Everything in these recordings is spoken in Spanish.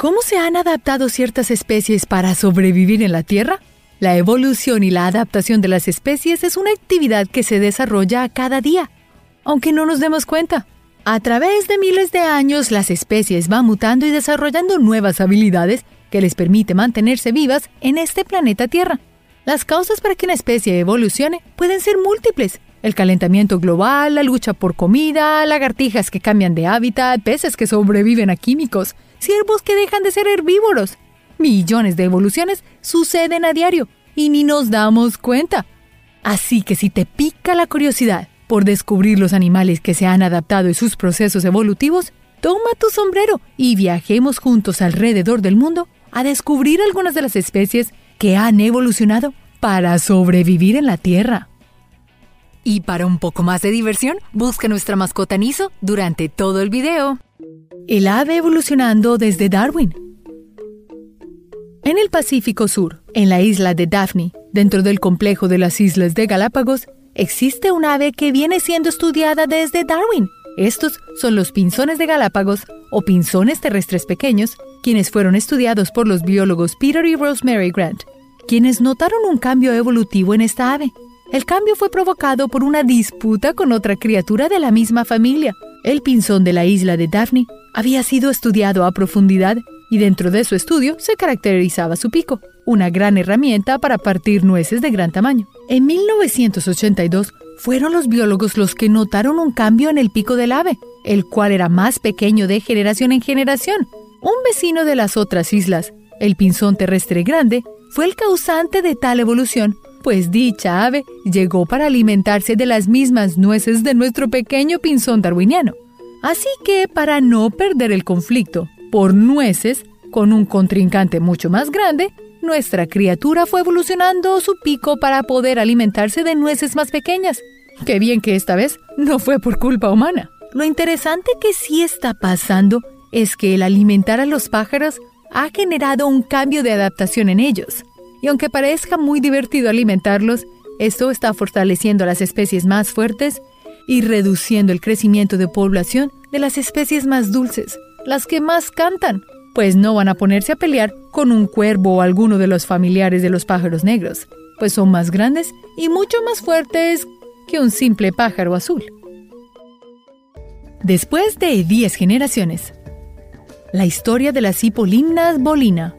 ¿Cómo se han adaptado ciertas especies para sobrevivir en la Tierra? La evolución y la adaptación de las especies es una actividad que se desarrolla cada día, aunque no nos demos cuenta. A través de miles de años, las especies van mutando y desarrollando nuevas habilidades que les permite mantenerse vivas en este planeta Tierra. Las causas para que una especie evolucione pueden ser múltiples. El calentamiento global, la lucha por comida, lagartijas que cambian de hábitat, peces que sobreviven a químicos, ciervos que dejan de ser herbívoros. Millones de evoluciones suceden a diario y ni nos damos cuenta. Así que si te pica la curiosidad por descubrir los animales que se han adaptado y sus procesos evolutivos, toma tu sombrero y viajemos juntos alrededor del mundo a descubrir algunas de las especies que han evolucionado para sobrevivir en la Tierra. Y para un poco más de diversión, busca nuestra mascota Niso durante todo el video. El ave evolucionando desde Darwin. En el Pacífico Sur, en la isla de Daphne, dentro del complejo de las islas de Galápagos, existe un ave que viene siendo estudiada desde Darwin. Estos son los pinzones de Galápagos o pinzones terrestres pequeños, quienes fueron estudiados por los biólogos Peter y Rosemary Grant, quienes notaron un cambio evolutivo en esta ave. El cambio fue provocado por una disputa con otra criatura de la misma familia. El pinzón de la isla de Daphne había sido estudiado a profundidad y dentro de su estudio se caracterizaba su pico, una gran herramienta para partir nueces de gran tamaño. En 1982 fueron los biólogos los que notaron un cambio en el pico del ave, el cual era más pequeño de generación en generación. Un vecino de las otras islas, el pinzón terrestre grande, fue el causante de tal evolución, pues dicha ave llegó para alimentarse de las mismas nueces de nuestro pequeño pinzón darwiniano. Así que, para no perder el conflicto por nueces con un contrincante mucho más grande, nuestra criatura fue evolucionando su pico para poder alimentarse de nueces más pequeñas. Qué bien que esta vez no fue por culpa humana. Lo interesante que sí está pasando es que el alimentar a los pájaros ha generado un cambio de adaptación en ellos. Y aunque parezca muy divertido alimentarlos, esto está fortaleciendo a las especies más fuertes y reduciendo el crecimiento de población de las especies más dulces, las que más cantan, pues no van a ponerse a pelear con un cuervo o alguno de los familiares de los pájaros negros, pues son más grandes y mucho más fuertes que un simple pájaro azul. Después de 10 generaciones, la historia de las hipolimnas bolina.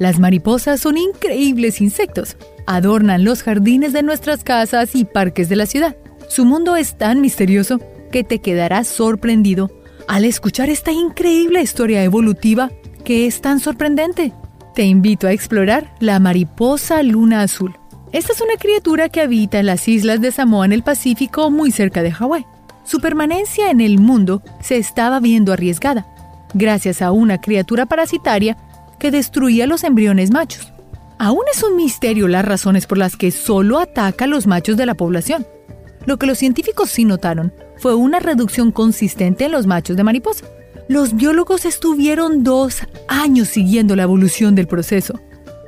Las mariposas son increíbles insectos. Adornan los jardines de nuestras casas y parques de la ciudad. Su mundo es tan misterioso que te quedarás sorprendido al escuchar esta increíble historia evolutiva que es tan sorprendente. Te invito a explorar la mariposa luna azul. Esta es una criatura que habita en las islas de Samoa en el Pacífico muy cerca de Hawái. Su permanencia en el mundo se estaba viendo arriesgada, gracias a una criatura parasitaria que destruía los embriones machos. Aún es un misterio las razones por las que solo ataca a los machos de la población. Lo que los científicos sí notaron fue una reducción consistente en los machos de mariposa. Los biólogos estuvieron dos años siguiendo la evolución del proceso,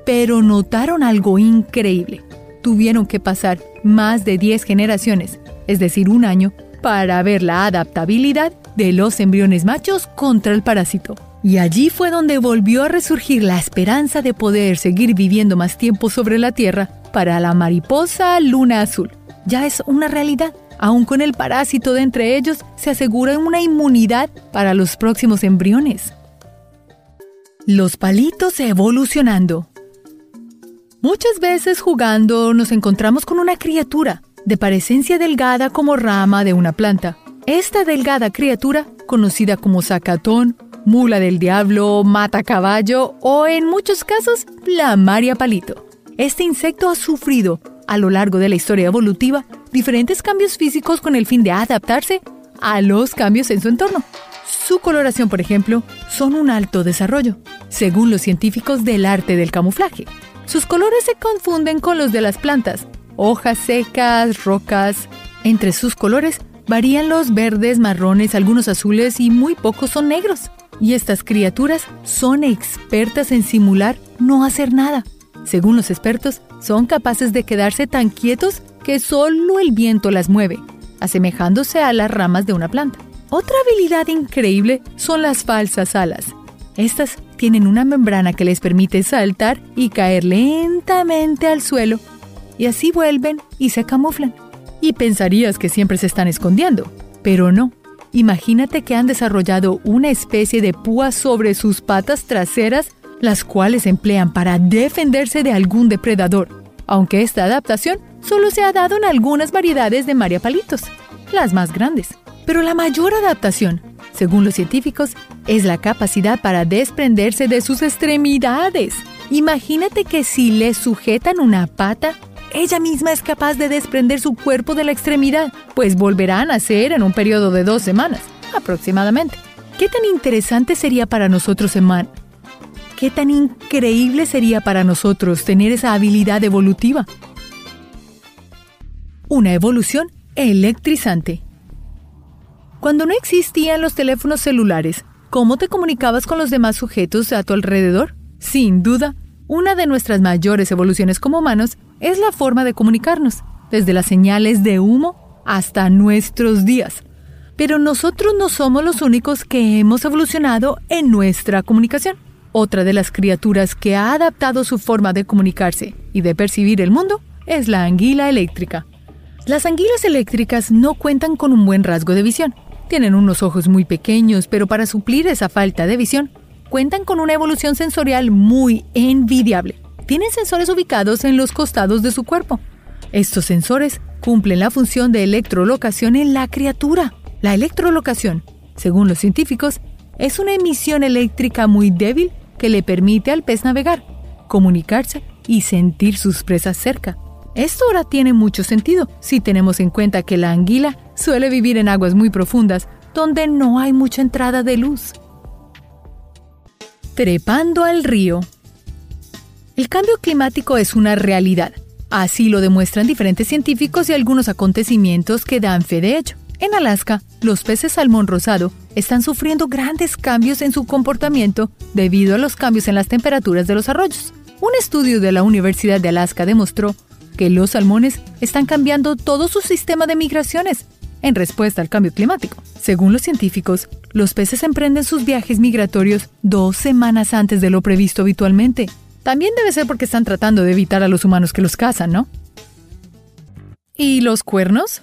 pero notaron algo increíble. Tuvieron que pasar más de 10 generaciones, es decir, un año, para ver la adaptabilidad de los embriones machos contra el parásito. Y allí fue donde volvió a resurgir la esperanza de poder seguir viviendo más tiempo sobre la Tierra para la mariposa luna azul. Ya es una realidad. Aún con el parásito de entre ellos, se asegura una inmunidad para los próximos embriones. Los palitos evolucionando. Muchas veces jugando nos encontramos con una criatura de parecencia delgada como rama de una planta. Esta delgada criatura, conocida como zacatón, mula del diablo, mata caballo o en muchos casos la Maria Palito. Este insecto ha sufrido, a lo largo de la historia evolutiva, diferentes cambios físicos con el fin de adaptarse a los cambios en su entorno. Su coloración, por ejemplo, son un alto desarrollo, según los científicos del arte del camuflaje. Sus colores se confunden con los de las plantas, hojas secas, rocas. Entre sus colores varían los verdes, marrones, algunos azules y muy pocos son negros. Y estas criaturas son expertas en simular no hacer nada. Según los expertos, son capaces de quedarse tan quietos que solo el viento las mueve, asemejándose a las ramas de una planta. Otra habilidad increíble son las falsas alas. Estas tienen una membrana que les permite saltar y caer lentamente al suelo, y así vuelven y se camuflan. Y pensarías que siempre se están escondiendo, pero no. Imagínate que han desarrollado una especie de púas sobre sus patas traseras, las cuales emplean para defenderse de algún depredador, aunque esta adaptación solo se ha dado en algunas variedades de mariapalitos, las más grandes. Pero la mayor adaptación, según los científicos, es la capacidad para desprenderse de sus extremidades. Imagínate que si le sujetan una pata, ella misma es capaz de desprender su cuerpo de la extremidad, pues volverá a nacer en un periodo de dos semanas, aproximadamente. ¿Qué tan interesante sería para nosotros, Eman? ¿Qué tan increíble sería para nosotros tener esa habilidad evolutiva? Una evolución electrizante. Cuando no existían los teléfonos celulares, ¿cómo te comunicabas con los demás sujetos a tu alrededor? Sin duda, una de nuestras mayores evoluciones como humanos es la forma de comunicarnos, desde las señales de humo hasta nuestros días. Pero nosotros no somos los únicos que hemos evolucionado en nuestra comunicación. Otra de las criaturas que ha adaptado su forma de comunicarse y de percibir el mundo es la anguila eléctrica. Las anguilas eléctricas no cuentan con un buen rasgo de visión. Tienen unos ojos muy pequeños, pero para suplir esa falta de visión, cuentan con una evolución sensorial muy envidiable tienen sensores ubicados en los costados de su cuerpo. Estos sensores cumplen la función de electrolocación en la criatura. La electrolocación, según los científicos, es una emisión eléctrica muy débil que le permite al pez navegar, comunicarse y sentir sus presas cerca. Esto ahora tiene mucho sentido si tenemos en cuenta que la anguila suele vivir en aguas muy profundas donde no hay mucha entrada de luz. Trepando al río. El cambio climático es una realidad. Así lo demuestran diferentes científicos y algunos acontecimientos que dan fe de ello. En Alaska, los peces salmón rosado están sufriendo grandes cambios en su comportamiento debido a los cambios en las temperaturas de los arroyos. Un estudio de la Universidad de Alaska demostró que los salmones están cambiando todo su sistema de migraciones en respuesta al cambio climático. Según los científicos, los peces emprenden sus viajes migratorios dos semanas antes de lo previsto habitualmente, también debe ser porque están tratando de evitar a los humanos que los cazan, ¿no? ¿Y los cuernos?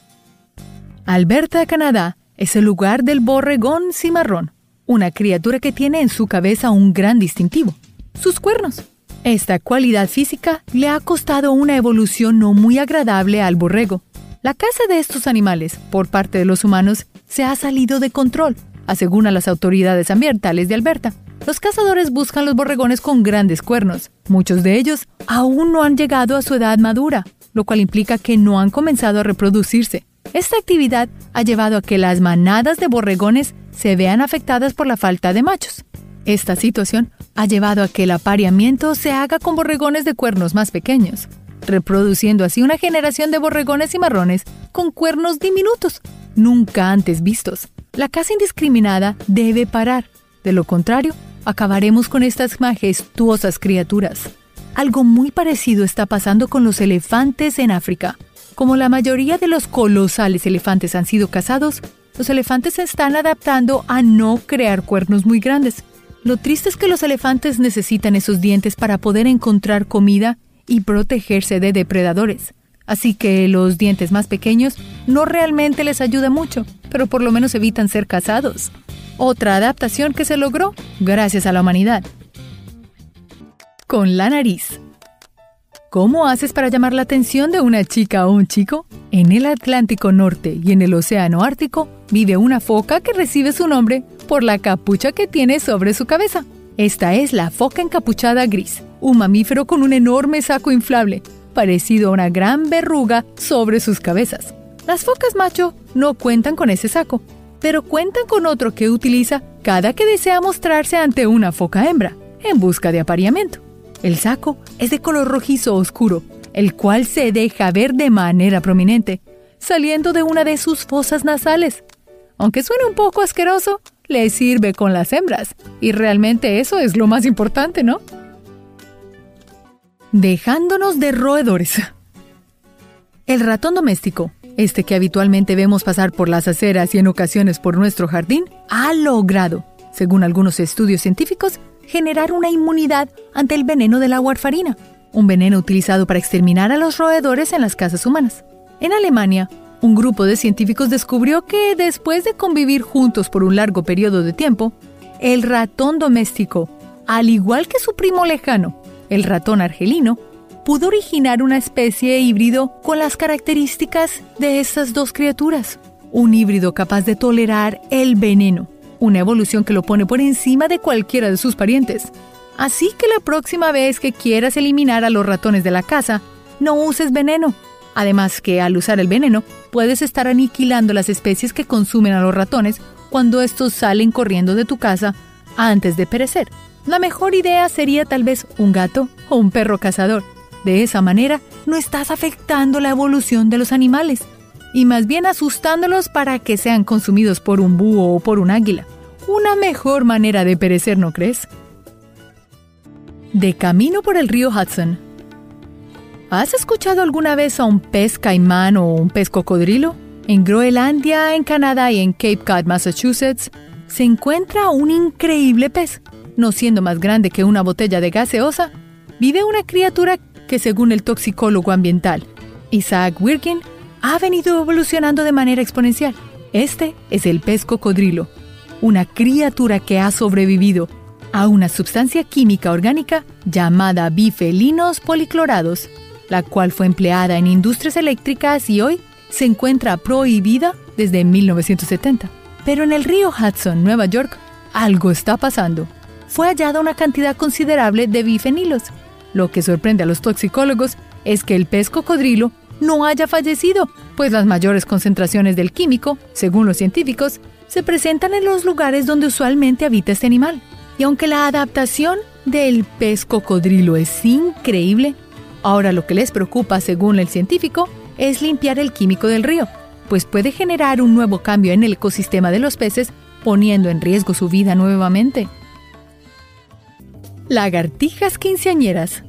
Alberta, Canadá, es el lugar del borregón cimarrón, una criatura que tiene en su cabeza un gran distintivo, sus cuernos. Esta cualidad física le ha costado una evolución no muy agradable al borrego. La caza de estos animales por parte de los humanos se ha salido de control, aseguran las autoridades ambientales de Alberta. Los cazadores buscan los borregones con grandes cuernos. Muchos de ellos aún no han llegado a su edad madura, lo cual implica que no han comenzado a reproducirse. Esta actividad ha llevado a que las manadas de borregones se vean afectadas por la falta de machos. Esta situación ha llevado a que el apareamiento se haga con borregones de cuernos más pequeños, reproduciendo así una generación de borregones y marrones con cuernos diminutos, nunca antes vistos. La caza indiscriminada debe parar. De lo contrario, acabaremos con estas majestuosas criaturas. Algo muy parecido está pasando con los elefantes en África. Como la mayoría de los colosales elefantes han sido cazados, los elefantes se están adaptando a no crear cuernos muy grandes. Lo triste es que los elefantes necesitan esos dientes para poder encontrar comida y protegerse de depredadores. Así que los dientes más pequeños no realmente les ayuda mucho, pero por lo menos evitan ser cazados otra adaptación que se logró gracias a la humanidad. Con la nariz. ¿Cómo haces para llamar la atención de una chica o un chico? En el Atlántico Norte y en el Océano Ártico vive una foca que recibe su nombre por la capucha que tiene sobre su cabeza. Esta es la foca encapuchada gris, un mamífero con un enorme saco inflable, parecido a una gran verruga sobre sus cabezas. Las focas macho no cuentan con ese saco, pero cuentan con otro que utiliza cada que desea mostrarse ante una foca hembra, en busca de apareamiento. El saco es de color rojizo oscuro, el cual se deja ver de manera prominente, saliendo de una de sus fosas nasales. Aunque suene un poco asqueroso, le sirve con las hembras, y realmente eso es lo más importante, ¿no? Dejándonos de roedores. El ratón doméstico este que habitualmente vemos pasar por las aceras y en ocasiones por nuestro jardín, ha logrado, según algunos estudios científicos, generar una inmunidad ante el veneno de la warfarina, un veneno utilizado para exterminar a los roedores en las casas humanas. En Alemania, un grupo de científicos descubrió que después de convivir juntos por un largo periodo de tiempo, el ratón doméstico, al igual que su primo lejano, el ratón argelino, pudo originar una especie híbrido con las características de estas dos criaturas. Un híbrido capaz de tolerar el veneno, una evolución que lo pone por encima de cualquiera de sus parientes. Así que la próxima vez que quieras eliminar a los ratones de la casa, no uses veneno. Además que al usar el veneno, puedes estar aniquilando las especies que consumen a los ratones cuando estos salen corriendo de tu casa antes de perecer. La mejor idea sería tal vez un gato o un perro cazador. De esa manera, no estás afectando la evolución de los animales, y más bien asustándolos para que sean consumidos por un búho o por un águila. Una mejor manera de perecer, ¿no crees? De camino por el río Hudson. ¿Has escuchado alguna vez a un pez caimán o un pez cocodrilo? En Groenlandia, en Canadá y en Cape Cod, Massachusetts, se encuentra un increíble pez. No siendo más grande que una botella de gaseosa, vive una criatura que según el toxicólogo ambiental Isaac Wirkin ha venido evolucionando de manera exponencial. Este es el pez cocodrilo, una criatura que ha sobrevivido a una sustancia química orgánica llamada bifelinos policlorados, la cual fue empleada en industrias eléctricas y hoy se encuentra prohibida desde 1970. Pero en el río Hudson, Nueva York, algo está pasando. Fue hallada una cantidad considerable de bifenilos. Lo que sorprende a los toxicólogos es que el pez cocodrilo no haya fallecido, pues las mayores concentraciones del químico, según los científicos, se presentan en los lugares donde usualmente habita este animal. Y aunque la adaptación del pez cocodrilo es increíble, ahora lo que les preocupa, según el científico, es limpiar el químico del río, pues puede generar un nuevo cambio en el ecosistema de los peces, poniendo en riesgo su vida nuevamente. Lagartijas quinceañeras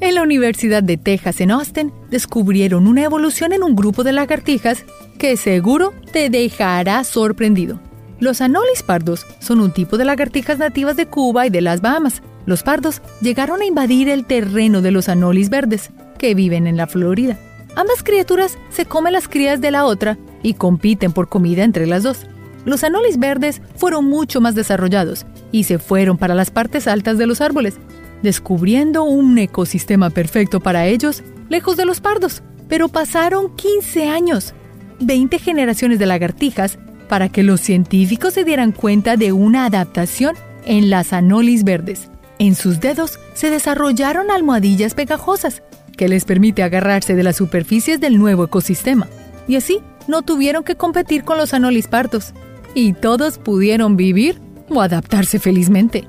en la Universidad de Texas en Austin descubrieron una evolución en un grupo de lagartijas que seguro te dejará sorprendido. Los anolis pardos son un tipo de lagartijas nativas de Cuba y de las Bahamas. Los pardos llegaron a invadir el terreno de los anolis verdes, que viven en la Florida. Ambas criaturas se comen las crías de la otra y compiten por comida entre las dos. Los anolis verdes fueron mucho más desarrollados y se fueron para las partes altas de los árboles, descubriendo un ecosistema perfecto para ellos, lejos de los pardos. Pero pasaron 15 años, 20 generaciones de lagartijas, para que los científicos se dieran cuenta de una adaptación en las anolis verdes. En sus dedos se desarrollaron almohadillas pegajosas, que les permite agarrarse de las superficies del nuevo ecosistema. Y así no tuvieron que competir con los anolis pardos. Y todos pudieron vivir o adaptarse felizmente.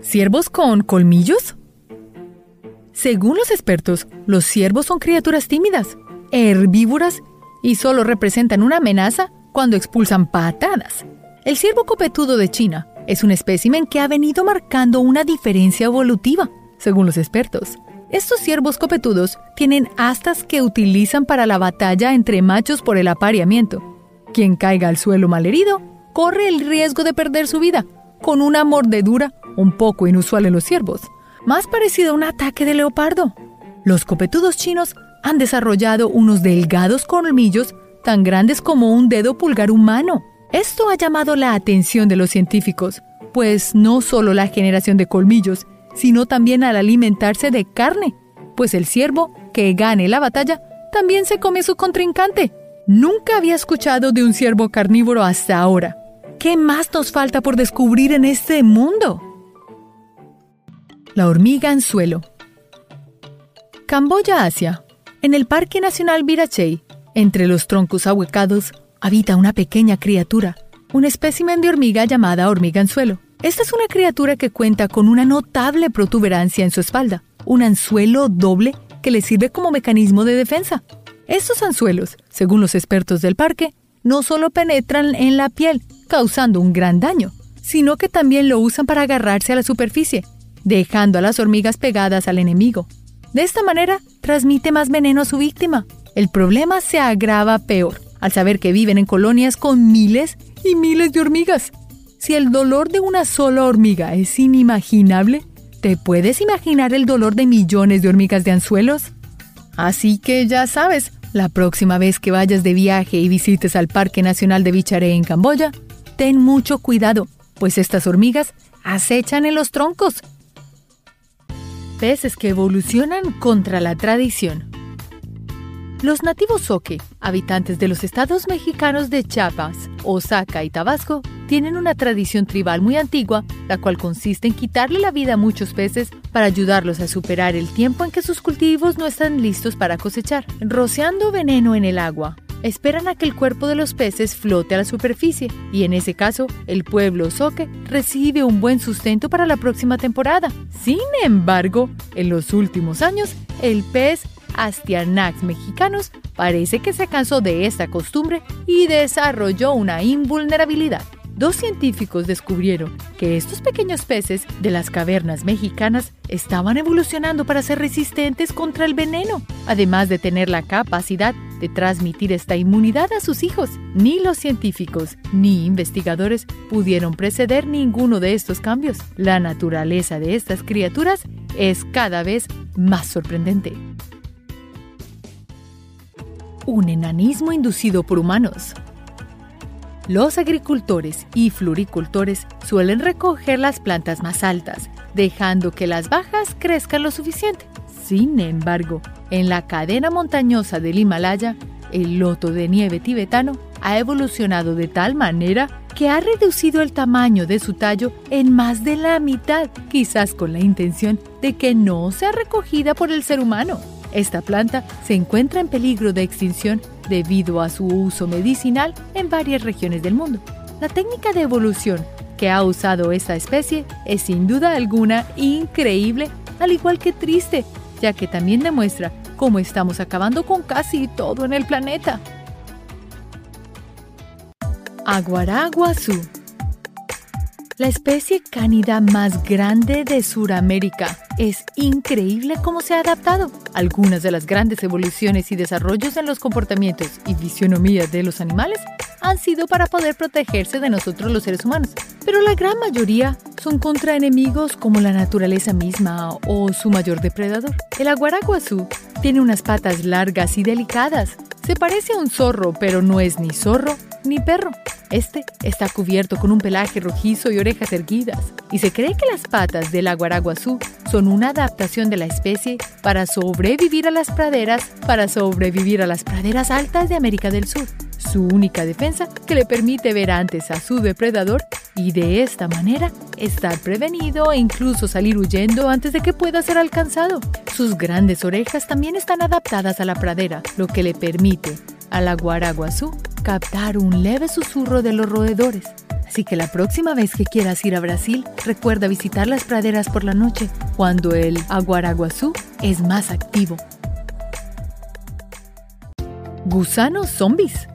¿Ciervos con colmillos? Según los expertos, los ciervos son criaturas tímidas, herbívoras y solo representan una amenaza cuando expulsan patadas. El ciervo copetudo de China es un espécimen que ha venido marcando una diferencia evolutiva, según los expertos. Estos ciervos copetudos tienen astas que utilizan para la batalla entre machos por el apareamiento. Quien caiga al suelo malherido corre el riesgo de perder su vida, con una mordedura un poco inusual en los ciervos, más parecido a un ataque de leopardo. Los copetudos chinos han desarrollado unos delgados colmillos tan grandes como un dedo pulgar humano. Esto ha llamado la atención de los científicos, pues no solo la generación de colmillos, sino también al alimentarse de carne, pues el ciervo que gane la batalla también se come su contrincante. Nunca había escuchado de un ciervo carnívoro hasta ahora. ¿Qué más nos falta por descubrir en este mundo? La hormiga anzuelo. Camboya, Asia. En el Parque Nacional Virachey, entre los troncos ahuecados, habita una pequeña criatura, un espécimen de hormiga llamada hormiga anzuelo. Esta es una criatura que cuenta con una notable protuberancia en su espalda, un anzuelo doble que le sirve como mecanismo de defensa. Estos anzuelos, según los expertos del parque, no solo penetran en la piel, causando un gran daño, sino que también lo usan para agarrarse a la superficie, dejando a las hormigas pegadas al enemigo. De esta manera, transmite más veneno a su víctima. El problema se agrava peor, al saber que viven en colonias con miles y miles de hormigas. Si el dolor de una sola hormiga es inimaginable, ¿te puedes imaginar el dolor de millones de hormigas de anzuelos? Así que ya sabes, la próxima vez que vayas de viaje y visites al Parque Nacional de Bicharé en Camboya, ten mucho cuidado, pues estas hormigas acechan en los troncos. Peces que evolucionan contra la tradición. Los nativos Soque, habitantes de los estados mexicanos de Chiapas, Oaxaca y Tabasco, tienen una tradición tribal muy antigua, la cual consiste en quitarle la vida a muchos peces para ayudarlos a superar el tiempo en que sus cultivos no están listos para cosechar, rociando veneno en el agua. Esperan a que el cuerpo de los peces flote a la superficie y en ese caso el pueblo Soque recibe un buen sustento para la próxima temporada. Sin embargo, en los últimos años, el pez Astyanax mexicanos parece que se cansó de esta costumbre y desarrolló una invulnerabilidad. Dos científicos descubrieron que estos pequeños peces de las cavernas mexicanas estaban evolucionando para ser resistentes contra el veneno, además de tener la capacidad de transmitir esta inmunidad a sus hijos. Ni los científicos ni investigadores pudieron preceder ninguno de estos cambios. La naturaleza de estas criaturas es cada vez más sorprendente un enanismo inducido por humanos. Los agricultores y floricultores suelen recoger las plantas más altas, dejando que las bajas crezcan lo suficiente. Sin embargo, en la cadena montañosa del Himalaya, el loto de nieve tibetano ha evolucionado de tal manera que ha reducido el tamaño de su tallo en más de la mitad, quizás con la intención de que no sea recogida por el ser humano. Esta planta se encuentra en peligro de extinción debido a su uso medicinal en varias regiones del mundo. La técnica de evolución que ha usado esta especie es sin duda alguna increíble, al igual que triste, ya que también demuestra cómo estamos acabando con casi todo en el planeta. Aguaraguazú la especie cánida más grande de Sudamérica. Es increíble cómo se ha adaptado. Algunas de las grandes evoluciones y desarrollos en los comportamientos y fisionomía de los animales han sido para poder protegerse de nosotros los seres humanos, pero la gran mayoría son contra enemigos como la naturaleza misma o su mayor depredador. El aguaraguazú tiene unas patas largas y delicadas. Se parece a un zorro, pero no es ni zorro ni perro. Este está cubierto con un pelaje rojizo y orejas erguidas, y se cree que las patas del aguaraguazú son una adaptación de la especie para sobrevivir a las praderas, para sobrevivir a las praderas altas de América del Sur. Su única defensa que le permite ver antes a su depredador y de esta manera estar prevenido e incluso salir huyendo antes de que pueda ser alcanzado. Sus grandes orejas también están adaptadas a la pradera, lo que le permite al aguaraguazú captar un leve susurro de los roedores. Así que la próxima vez que quieras ir a Brasil, recuerda visitar las praderas por la noche, cuando el aguaraguazú es más activo. Gusanos zombies.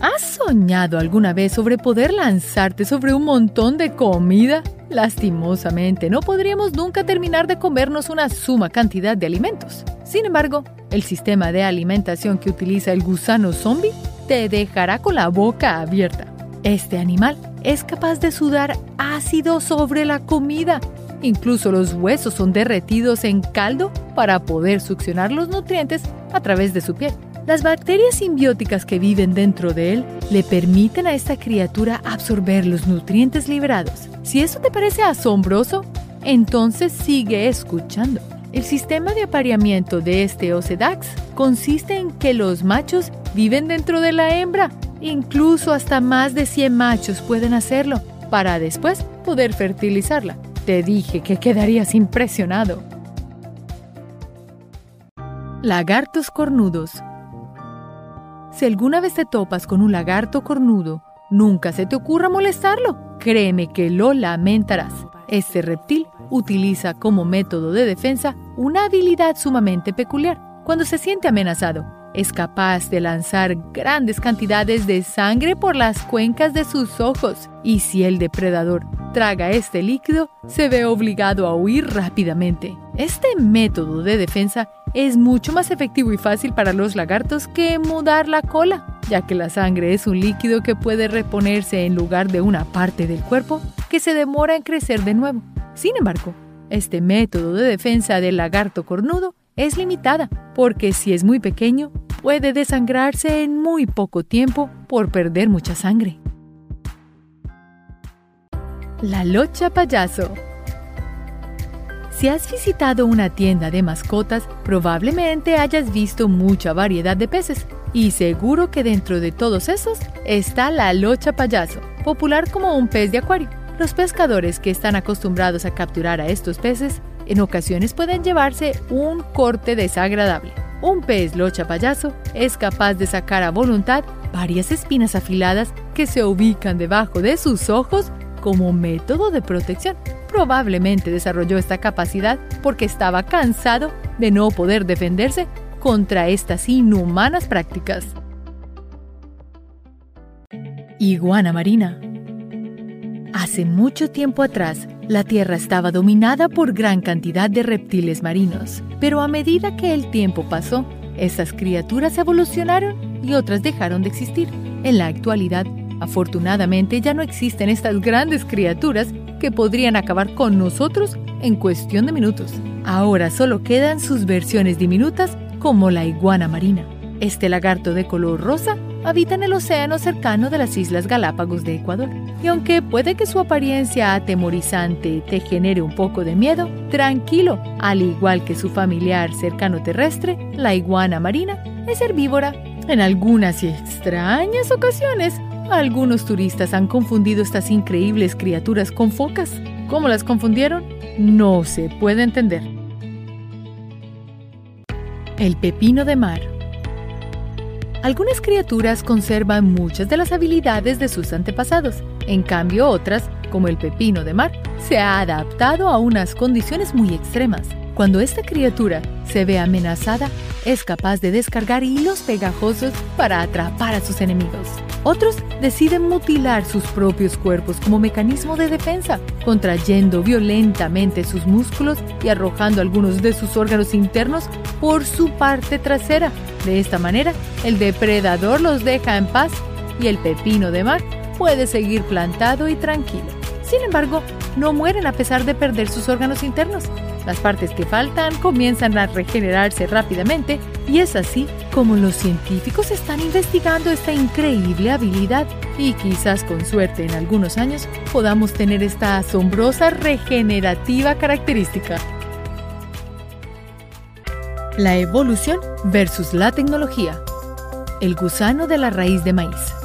¿Has soñado alguna vez sobre poder lanzarte sobre un montón de comida? Lastimosamente, no podríamos nunca terminar de comernos una suma cantidad de alimentos. Sin embargo, el sistema de alimentación que utiliza el gusano zombie te dejará con la boca abierta. Este animal es capaz de sudar ácido sobre la comida. Incluso los huesos son derretidos en caldo para poder succionar los nutrientes a través de su piel. Las bacterias simbióticas que viven dentro de él le permiten a esta criatura absorber los nutrientes liberados. Si eso te parece asombroso, entonces sigue escuchando. El sistema de apareamiento de este Ocedax consiste en que los machos viven dentro de la hembra. Incluso hasta más de 100 machos pueden hacerlo para después poder fertilizarla. Te dije que quedarías impresionado. Lagartos cornudos. Si alguna vez te topas con un lagarto cornudo, nunca se te ocurra molestarlo. Créeme que lo lamentarás. Este reptil utiliza como método de defensa una habilidad sumamente peculiar. Cuando se siente amenazado, es capaz de lanzar grandes cantidades de sangre por las cuencas de sus ojos y si el depredador traga este líquido, se ve obligado a huir rápidamente. Este método de defensa es mucho más efectivo y fácil para los lagartos que mudar la cola, ya que la sangre es un líquido que puede reponerse en lugar de una parte del cuerpo que se demora en crecer de nuevo. Sin embargo, este método de defensa del lagarto cornudo es limitada, porque si es muy pequeño, puede desangrarse en muy poco tiempo por perder mucha sangre. La locha payaso si has visitado una tienda de mascotas, probablemente hayas visto mucha variedad de peces. Y seguro que dentro de todos esos está la locha payaso, popular como un pez de acuario. Los pescadores que están acostumbrados a capturar a estos peces en ocasiones pueden llevarse un corte desagradable. Un pez locha payaso es capaz de sacar a voluntad varias espinas afiladas que se ubican debajo de sus ojos como método de protección. Probablemente desarrolló esta capacidad porque estaba cansado de no poder defenderse contra estas inhumanas prácticas. Iguana marina. Hace mucho tiempo atrás, la Tierra estaba dominada por gran cantidad de reptiles marinos, pero a medida que el tiempo pasó, estas criaturas evolucionaron y otras dejaron de existir. En la actualidad, Afortunadamente ya no existen estas grandes criaturas que podrían acabar con nosotros en cuestión de minutos. Ahora solo quedan sus versiones diminutas como la iguana marina. Este lagarto de color rosa habita en el océano cercano de las Islas Galápagos de Ecuador. Y aunque puede que su apariencia atemorizante te genere un poco de miedo, tranquilo, al igual que su familiar cercano terrestre, la iguana marina es herbívora. En algunas y extrañas ocasiones algunos turistas han confundido estas increíbles criaturas con focas. ¿Cómo las confundieron? No se puede entender. El pepino de mar. Algunas criaturas conservan muchas de las habilidades de sus antepasados. En cambio, otras, como el pepino de mar, se ha adaptado a unas condiciones muy extremas. Cuando esta criatura se ve amenazada, es capaz de descargar hilos pegajosos para atrapar a sus enemigos. Otros deciden mutilar sus propios cuerpos como mecanismo de defensa, contrayendo violentamente sus músculos y arrojando algunos de sus órganos internos por su parte trasera. De esta manera, el depredador los deja en paz y el pepino de mar puede seguir plantado y tranquilo. Sin embargo, no mueren a pesar de perder sus órganos internos. Las partes que faltan comienzan a regenerarse rápidamente y es así como los científicos están investigando esta increíble habilidad y quizás con suerte en algunos años podamos tener esta asombrosa regenerativa característica. La evolución versus la tecnología. El gusano de la raíz de maíz.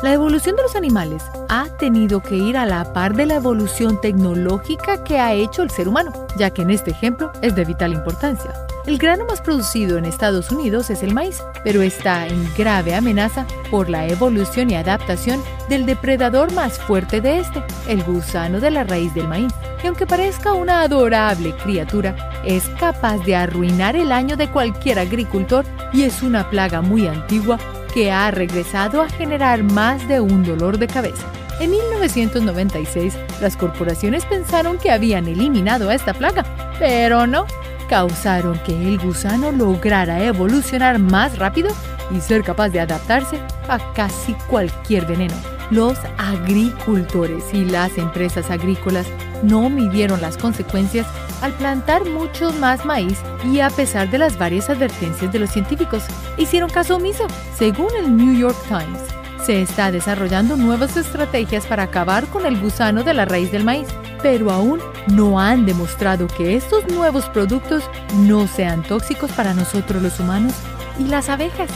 La evolución de los animales ha tenido que ir a la par de la evolución tecnológica que ha hecho el ser humano, ya que en este ejemplo es de vital importancia. El grano más producido en Estados Unidos es el maíz, pero está en grave amenaza por la evolución y adaptación del depredador más fuerte de este, el gusano de la raíz del maíz. Y aunque parezca una adorable criatura, es capaz de arruinar el año de cualquier agricultor y es una plaga muy antigua que ha regresado a generar más de un dolor de cabeza. En 1996, las corporaciones pensaron que habían eliminado a esta plaga, pero no, causaron que el gusano lograra evolucionar más rápido y ser capaz de adaptarse a casi cualquier veneno. Los agricultores y las empresas agrícolas no midieron las consecuencias al plantar mucho más maíz y a pesar de las varias advertencias de los científicos, hicieron caso omiso. Según el New York Times, se está desarrollando nuevas estrategias para acabar con el gusano de la raíz del maíz, pero aún no han demostrado que estos nuevos productos no sean tóxicos para nosotros los humanos y las abejas.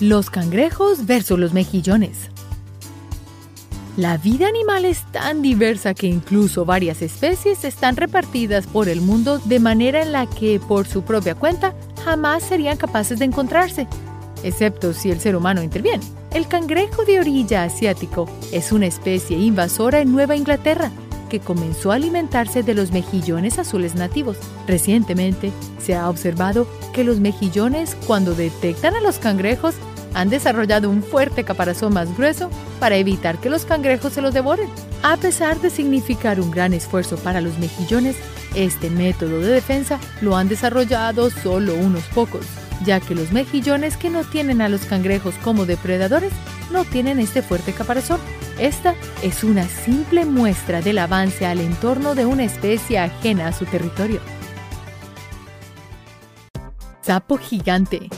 Los cangrejos versus los mejillones. La vida animal es tan diversa que incluso varias especies están repartidas por el mundo de manera en la que, por su propia cuenta, jamás serían capaces de encontrarse, excepto si el ser humano interviene. El cangrejo de orilla asiático es una especie invasora en Nueva Inglaterra que comenzó a alimentarse de los mejillones azules nativos. Recientemente se ha observado que los mejillones, cuando detectan a los cangrejos, han desarrollado un fuerte caparazón más grueso para evitar que los cangrejos se los devoren. A pesar de significar un gran esfuerzo para los mejillones, Este método de defensa lo han desarrollado solo unos pocos, ya que los mejillones que no tienen a los cangrejos como depredadores no tienen este fuerte caparazón. Esta es una simple muestra del avance al entorno de una especie ajena a su territorio. Sapo gigante.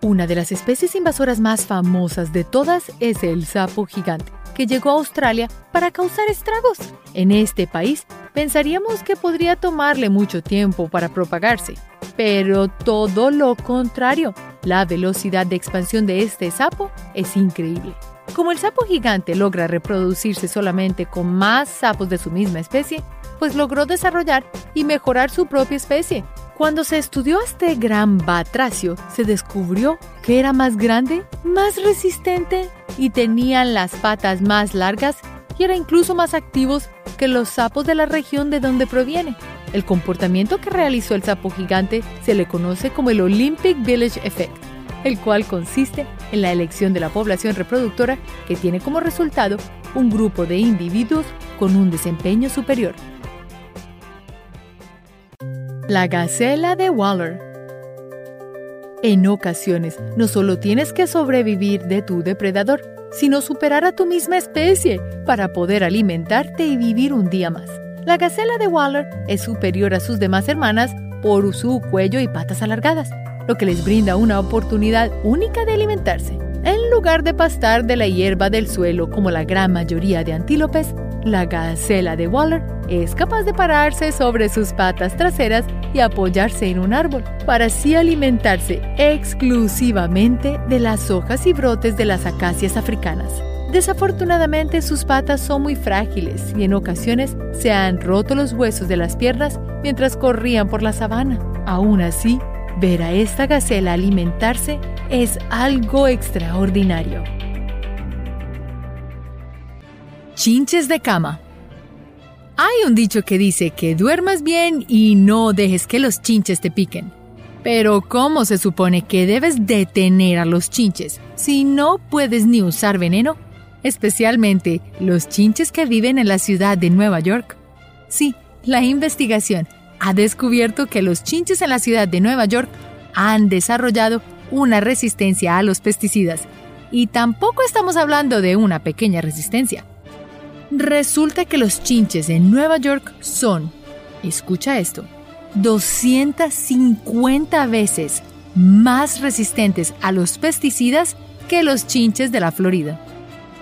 Una de las especies invasoras más famosas de todas es el sapo gigante, que llegó a Australia para causar estragos. En este país pensaríamos que podría tomarle mucho tiempo para propagarse, pero todo lo contrario. La velocidad de expansión de este sapo es increíble. Como el sapo gigante logra reproducirse solamente con más sapos de su misma especie, pues logró desarrollar y mejorar su propia especie. Cuando se estudió este gran batracio, se descubrió que era más grande, más resistente y tenían las patas más largas y era incluso más activos que los sapos de la región de donde proviene. El comportamiento que realizó el sapo gigante se le conoce como el Olympic Village Effect, el cual consiste en la elección de la población reproductora que tiene como resultado un grupo de individuos con un desempeño superior. La gacela de Waller En ocasiones, no solo tienes que sobrevivir de tu depredador, sino superar a tu misma especie para poder alimentarte y vivir un día más. La gacela de Waller es superior a sus demás hermanas por su cuello y patas alargadas, lo que les brinda una oportunidad única de alimentarse. En lugar de pastar de la hierba del suelo como la gran mayoría de antílopes, la gacela de Waller es capaz de pararse sobre sus patas traseras y apoyarse en un árbol, para así alimentarse exclusivamente de las hojas y brotes de las acacias africanas. Desafortunadamente sus patas son muy frágiles y en ocasiones se han roto los huesos de las piernas mientras corrían por la sabana. Aún así, ver a esta gacela alimentarse es algo extraordinario. Chinches de cama. Hay un dicho que dice que duermas bien y no dejes que los chinches te piquen. Pero ¿cómo se supone que debes detener a los chinches si no puedes ni usar veneno especialmente los chinches que viven en la ciudad de Nueva York. Sí, la investigación ha descubierto que los chinches en la ciudad de Nueva York han desarrollado una resistencia a los pesticidas. Y tampoco estamos hablando de una pequeña resistencia. Resulta que los chinches en Nueva York son, escucha esto, 250 veces más resistentes a los pesticidas que los chinches de la Florida.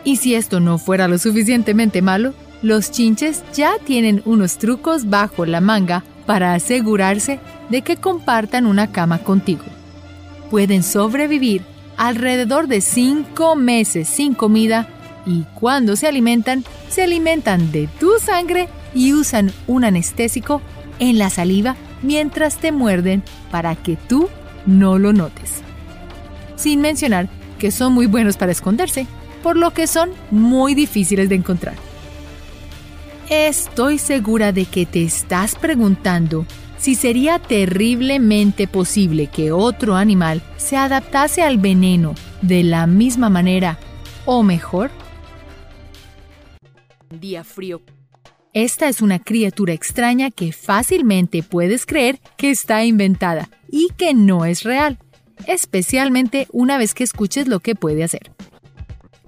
Y si esto no fuera lo suficientemente malo, los chinches ya tienen unos trucos bajo la manga para asegurarse de que compartan una cama contigo. Pueden sobrevivir alrededor de 5 meses sin comida y cuando se alimentan, se alimentan de tu sangre y usan un anestésico en la saliva mientras te muerden para que tú no lo notes. Sin mencionar que son muy buenos para esconderse por lo que son muy difíciles de encontrar. Estoy segura de que te estás preguntando si sería terriblemente posible que otro animal se adaptase al veneno de la misma manera o mejor. Día frío. Esta es una criatura extraña que fácilmente puedes creer que está inventada y que no es real, especialmente una vez que escuches lo que puede hacer.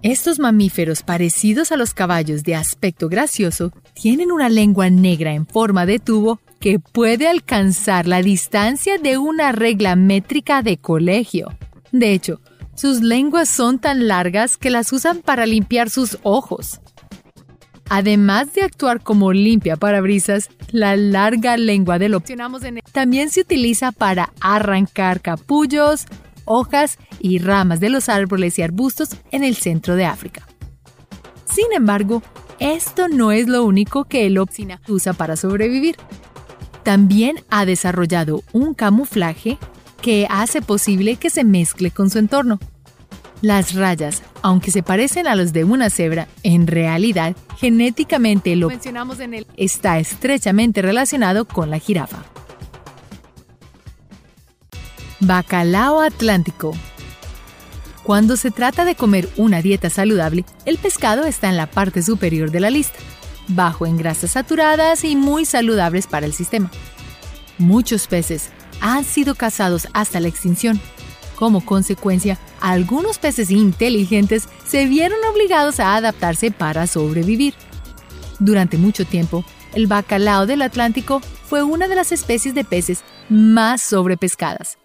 Estos mamíferos parecidos a los caballos de aspecto gracioso tienen una lengua negra en forma de tubo que puede alcanzar la distancia de una regla métrica de colegio. De hecho, sus lenguas son tan largas que las usan para limpiar sus ojos. Además de actuar como limpia parabrisas, la larga lengua del opcionamos también se utiliza para arrancar capullos, hojas y ramas de los árboles y arbustos en el centro de África. Sin embargo, esto no es lo único que el Opsina usa para sobrevivir. También ha desarrollado un camuflaje que hace posible que se mezcle con su entorno. Las rayas, aunque se parecen a los de una cebra, en realidad genéticamente lo mencionamos en el está estrechamente relacionado con la jirafa. Bacalao Atlántico. Cuando se trata de comer una dieta saludable, el pescado está en la parte superior de la lista. bajo en grasas saturadas y muy saludables para el sistema. Muchos peces han sido cazados hasta la extinción. Como consecuencia, algunos peces inteligentes se vieron obligados a adaptarse para sobrevivir. Durante mucho tiempo, el bacalao del Atlántico fue una de las especies de peces más sobrepescadas.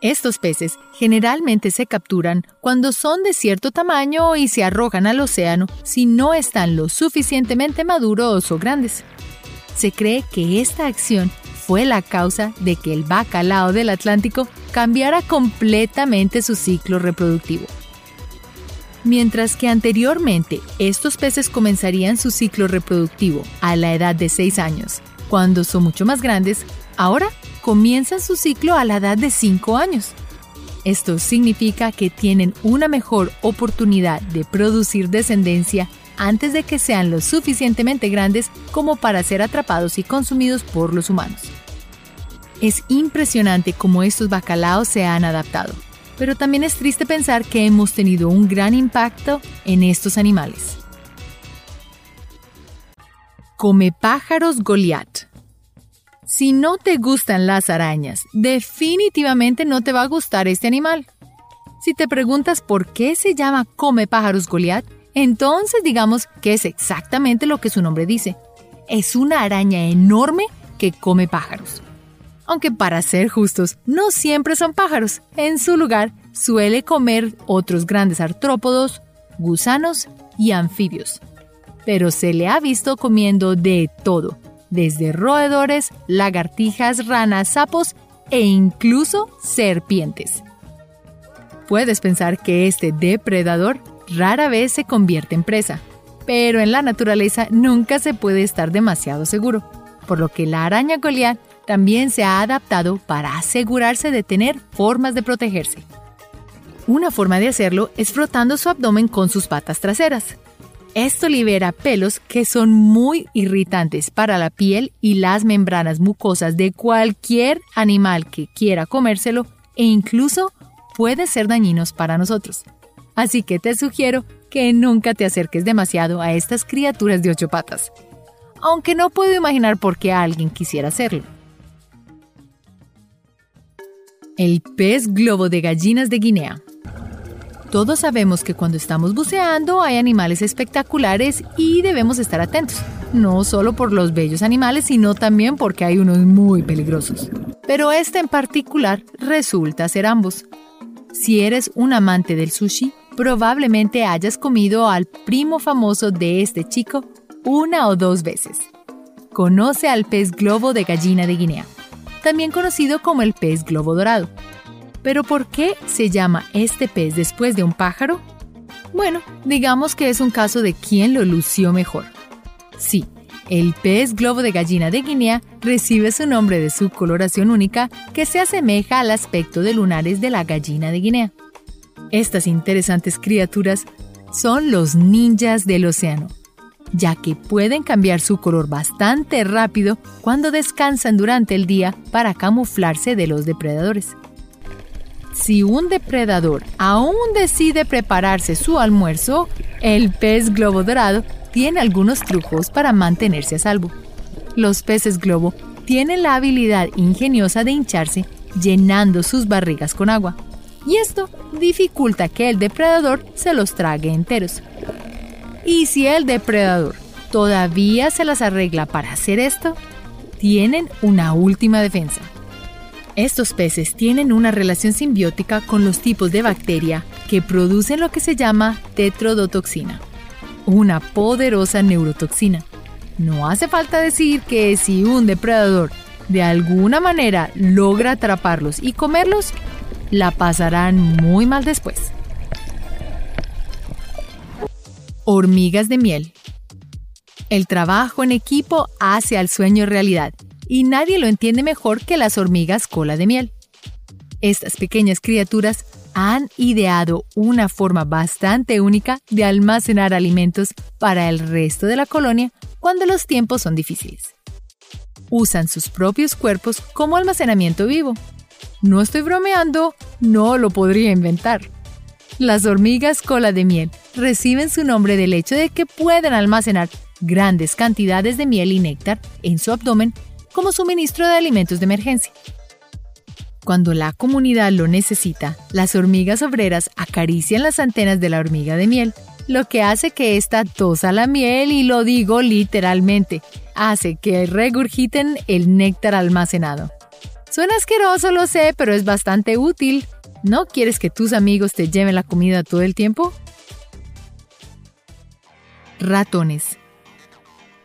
Estos peces generalmente se capturan cuando son de cierto tamaño y se arrojan al océano si no están lo suficientemente maduros o grandes. Se cree que esta acción fue la causa de que el bacalao del Atlántico cambiara completamente su ciclo reproductivo. Mientras que anteriormente estos peces comenzarían su ciclo reproductivo a la edad de 6 años, cuando son mucho más grandes, ahora comienzan su ciclo a la edad de 5 años. Esto significa que tienen una mejor oportunidad de producir descendencia antes de que sean lo suficientemente grandes como para ser atrapados y consumidos por los humanos. Es impresionante cómo estos bacalaos se han adaptado, pero también es triste pensar que hemos tenido un gran impacto en estos animales. Come pájaros Goliath si no te gustan las arañas, definitivamente no te va a gustar este animal. Si te preguntas por qué se llama come pájaros Goliath, entonces digamos que es exactamente lo que su nombre dice. Es una araña enorme que come pájaros. Aunque para ser justos, no siempre son pájaros. En su lugar, suele comer otros grandes artrópodos, gusanos y anfibios. Pero se le ha visto comiendo de todo, desde roedores, lagartijas, ranas, sapos e incluso serpientes. Puedes pensar que este depredador rara vez se convierte en presa, pero en la naturaleza nunca se puede estar demasiado seguro, por lo que la araña Goliath también se ha adaptado para asegurarse de tener formas de protegerse. Una forma de hacerlo es frotando su abdomen con sus patas traseras. Esto libera pelos que son muy irritantes para la piel y las membranas mucosas de cualquier animal que quiera comérselo e incluso puede ser dañinos para nosotros. Así que te sugiero que nunca te acerques demasiado a estas criaturas de ocho patas. Aunque no puedo imaginar por qué alguien quisiera hacerlo. El pez globo de gallinas de Guinea. Todos sabemos que cuando estamos buceando hay animales espectaculares y debemos estar atentos, no solo por los bellos animales, sino también porque hay unos muy peligrosos. Pero este en particular resulta ser ambos. Si eres un amante del sushi, probablemente hayas comido al primo famoso de este chico una o dos veces. Conoce al pez globo de gallina de Guinea, también conocido como el pez globo dorado. Pero ¿por qué se llama este pez después de un pájaro? Bueno, digamos que es un caso de quién lo lució mejor. Sí, el pez globo de gallina de Guinea recibe su nombre de su coloración única que se asemeja al aspecto de lunares de la gallina de Guinea. Estas interesantes criaturas son los ninjas del océano, ya que pueden cambiar su color bastante rápido cuando descansan durante el día para camuflarse de los depredadores. Si un depredador aún decide prepararse su almuerzo, el pez globo dorado tiene algunos trucos para mantenerse a salvo. Los peces globo tienen la habilidad ingeniosa de hincharse llenando sus barrigas con agua, y esto dificulta que el depredador se los trague enteros. Y si el depredador todavía se las arregla para hacer esto, tienen una última defensa. Estos peces tienen una relación simbiótica con los tipos de bacteria que producen lo que se llama tetrodotoxina, una poderosa neurotoxina. No hace falta decir que si un depredador de alguna manera logra atraparlos y comerlos, la pasarán muy mal después. Hormigas de miel. El trabajo en equipo hace al sueño realidad y nadie lo entiende mejor que las hormigas cola de miel. Estas pequeñas criaturas han ideado una forma bastante única de almacenar alimentos para el resto de la colonia cuando los tiempos son difíciles. Usan sus propios cuerpos como almacenamiento vivo. No estoy bromeando, no lo podría inventar. Las hormigas cola de miel reciben su nombre del hecho de que pueden almacenar grandes cantidades de miel y néctar en su abdomen como suministro de alimentos de emergencia. Cuando la comunidad lo necesita, las hormigas obreras acarician las antenas de la hormiga de miel, lo que hace que ésta tosa la miel y lo digo literalmente, hace que regurgiten el néctar almacenado. Suena asqueroso, lo sé, pero es bastante útil. ¿No quieres que tus amigos te lleven la comida todo el tiempo? Ratones.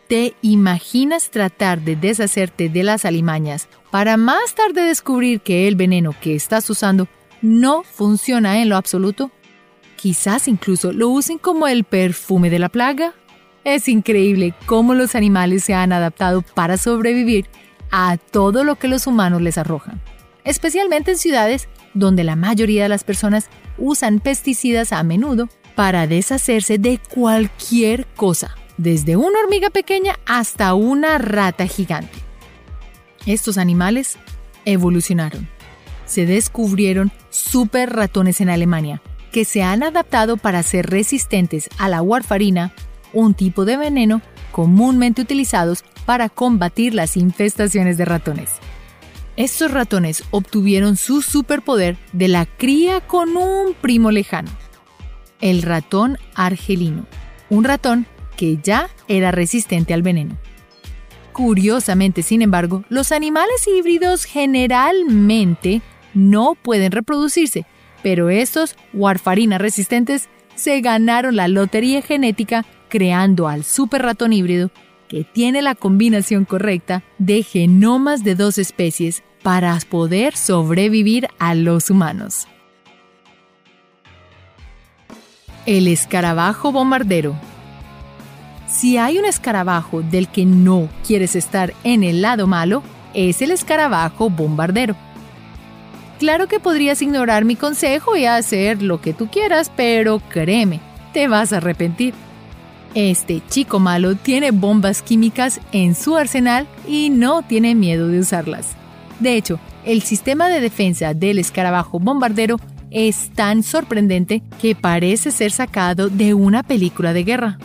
¿Te imaginas tratar de deshacerte de las alimañas para más tarde descubrir que el veneno que estás usando no funciona en lo absoluto? Quizás incluso lo usen como el perfume de la plaga. Es increíble cómo los animales se han adaptado para sobrevivir a todo lo que los humanos les arrojan, especialmente en ciudades donde la mayoría de las personas usan pesticidas a menudo para deshacerse de cualquier cosa desde una hormiga pequeña hasta una rata gigante. Estos animales evolucionaron. Se descubrieron super ratones en Alemania, que se han adaptado para ser resistentes a la warfarina, un tipo de veneno comúnmente utilizados para combatir las infestaciones de ratones. Estos ratones obtuvieron su superpoder de la cría con un primo lejano, el ratón argelino, un ratón que ya era resistente al veneno. Curiosamente, sin embargo, los animales híbridos generalmente no pueden reproducirse, pero estos warfarina resistentes se ganaron la lotería genética creando al super ratón híbrido que tiene la combinación correcta de genomas de dos especies para poder sobrevivir a los humanos. El escarabajo bombardero si hay un escarabajo del que no quieres estar en el lado malo, es el escarabajo bombardero. Claro que podrías ignorar mi consejo y hacer lo que tú quieras, pero créeme, te vas a arrepentir. Este chico malo tiene bombas químicas en su arsenal y no tiene miedo de usarlas. De hecho, el sistema de defensa del escarabajo bombardero es tan sorprendente que parece ser sacado de una película de guerra.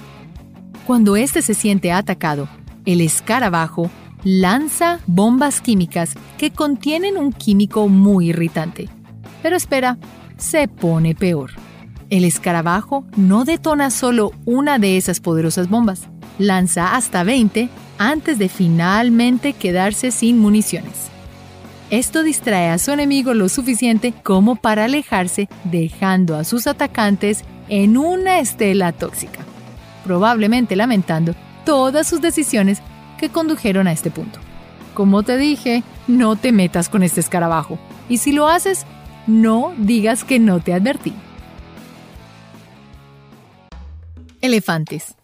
Cuando éste se siente atacado, el escarabajo lanza bombas químicas que contienen un químico muy irritante. Pero espera, se pone peor. El escarabajo no detona solo una de esas poderosas bombas, lanza hasta 20 antes de finalmente quedarse sin municiones. Esto distrae a su enemigo lo suficiente como para alejarse, dejando a sus atacantes en una estela tóxica probablemente lamentando todas sus decisiones que condujeron a este punto. Como te dije, no te metas con este escarabajo. Y si lo haces, no digas que no te advertí. Elefantes.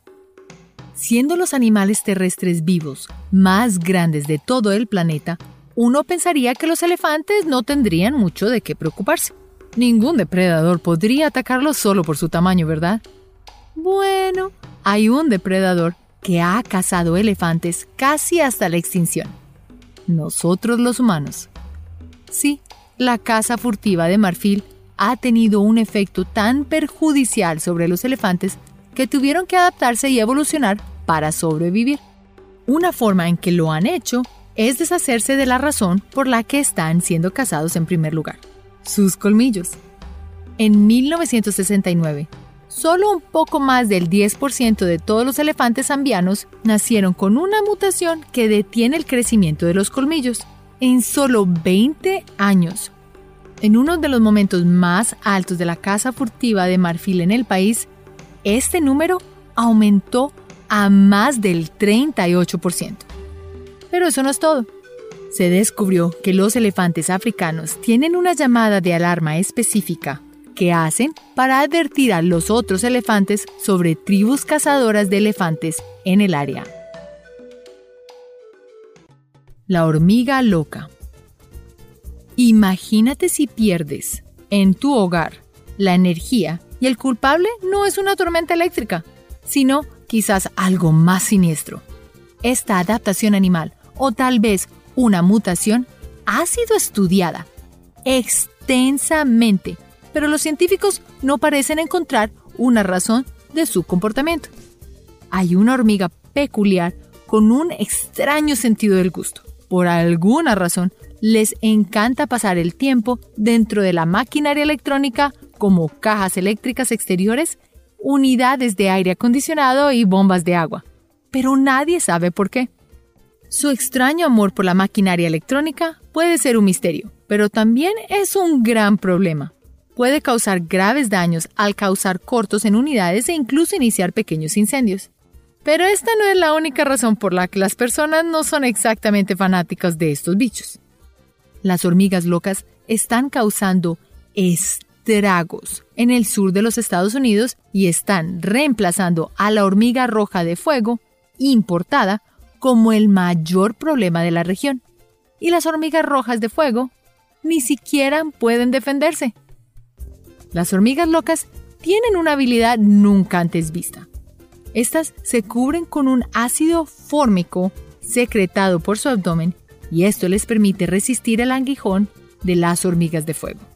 Siendo los animales terrestres vivos más grandes de todo el planeta, uno pensaría que los elefantes no tendrían mucho de qué preocuparse. Ningún depredador podría atacarlos solo por su tamaño, ¿verdad? Bueno, hay un depredador que ha cazado elefantes casi hasta la extinción. Nosotros los humanos. Sí, la caza furtiva de marfil ha tenido un efecto tan perjudicial sobre los elefantes que tuvieron que adaptarse y evolucionar para sobrevivir. Una forma en que lo han hecho es deshacerse de la razón por la que están siendo cazados en primer lugar, sus colmillos. En 1969, Solo un poco más del 10% de todos los elefantes zambianos nacieron con una mutación que detiene el crecimiento de los colmillos. En solo 20 años. En uno de los momentos más altos de la caza furtiva de marfil en el país, este número aumentó a más del 38%. Pero eso no es todo. Se descubrió que los elefantes africanos tienen una llamada de alarma específica que hacen para advertir a los otros elefantes sobre tribus cazadoras de elefantes en el área. La hormiga loca. Imagínate si pierdes en tu hogar la energía y el culpable no es una tormenta eléctrica, sino quizás algo más siniestro. Esta adaptación animal o tal vez una mutación ha sido estudiada extensamente pero los científicos no parecen encontrar una razón de su comportamiento. Hay una hormiga peculiar con un extraño sentido del gusto. Por alguna razón, les encanta pasar el tiempo dentro de la maquinaria electrónica como cajas eléctricas exteriores, unidades de aire acondicionado y bombas de agua. Pero nadie sabe por qué. Su extraño amor por la maquinaria electrónica puede ser un misterio, pero también es un gran problema. Puede causar graves daños al causar cortos en unidades e incluso iniciar pequeños incendios. Pero esta no es la única razón por la que las personas no son exactamente fanáticas de estos bichos. Las hormigas locas están causando estragos en el sur de los Estados Unidos y están reemplazando a la hormiga roja de fuego importada como el mayor problema de la región. Y las hormigas rojas de fuego ni siquiera pueden defenderse. Las hormigas locas tienen una habilidad nunca antes vista. Estas se cubren con un ácido fórmico secretado por su abdomen y esto les permite resistir el anguijón de las hormigas de fuego.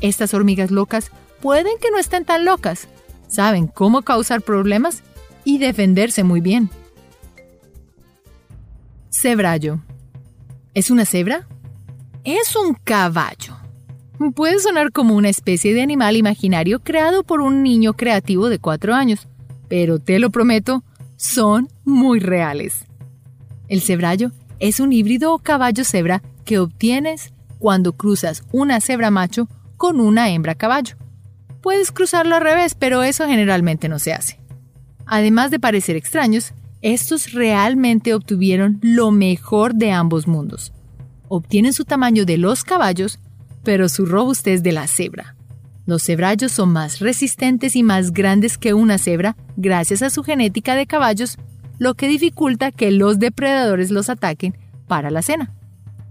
Estas hormigas locas pueden que no estén tan locas, saben cómo causar problemas y defenderse muy bien. Cebrallo. ¿Es una cebra? Es un caballo. Puede sonar como una especie de animal imaginario creado por un niño creativo de cuatro años, pero te lo prometo, son muy reales. El cebrallo es un híbrido o caballo cebra que obtienes cuando cruzas una cebra macho con una hembra caballo. Puedes cruzarlo al revés, pero eso generalmente no se hace. Además de parecer extraños, estos realmente obtuvieron lo mejor de ambos mundos. Obtienen su tamaño de los caballos, pero su robustez de la cebra. Los cebrallos son más resistentes y más grandes que una cebra gracias a su genética de caballos, lo que dificulta que los depredadores los ataquen para la cena.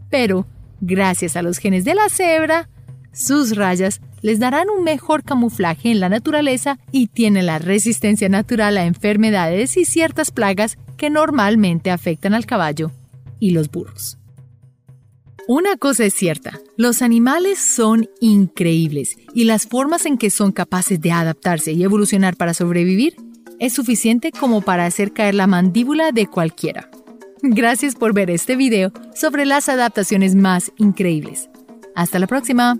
Pero, gracias a los genes de la cebra, sus rayas les darán un mejor camuflaje en la naturaleza y tienen la resistencia natural a enfermedades y ciertas plagas que normalmente afectan al caballo y los burros. Una cosa es cierta, los animales son increíbles y las formas en que son capaces de adaptarse y evolucionar para sobrevivir es suficiente como para hacer caer la mandíbula de cualquiera. Gracias por ver este video sobre las adaptaciones más increíbles. Hasta la próxima.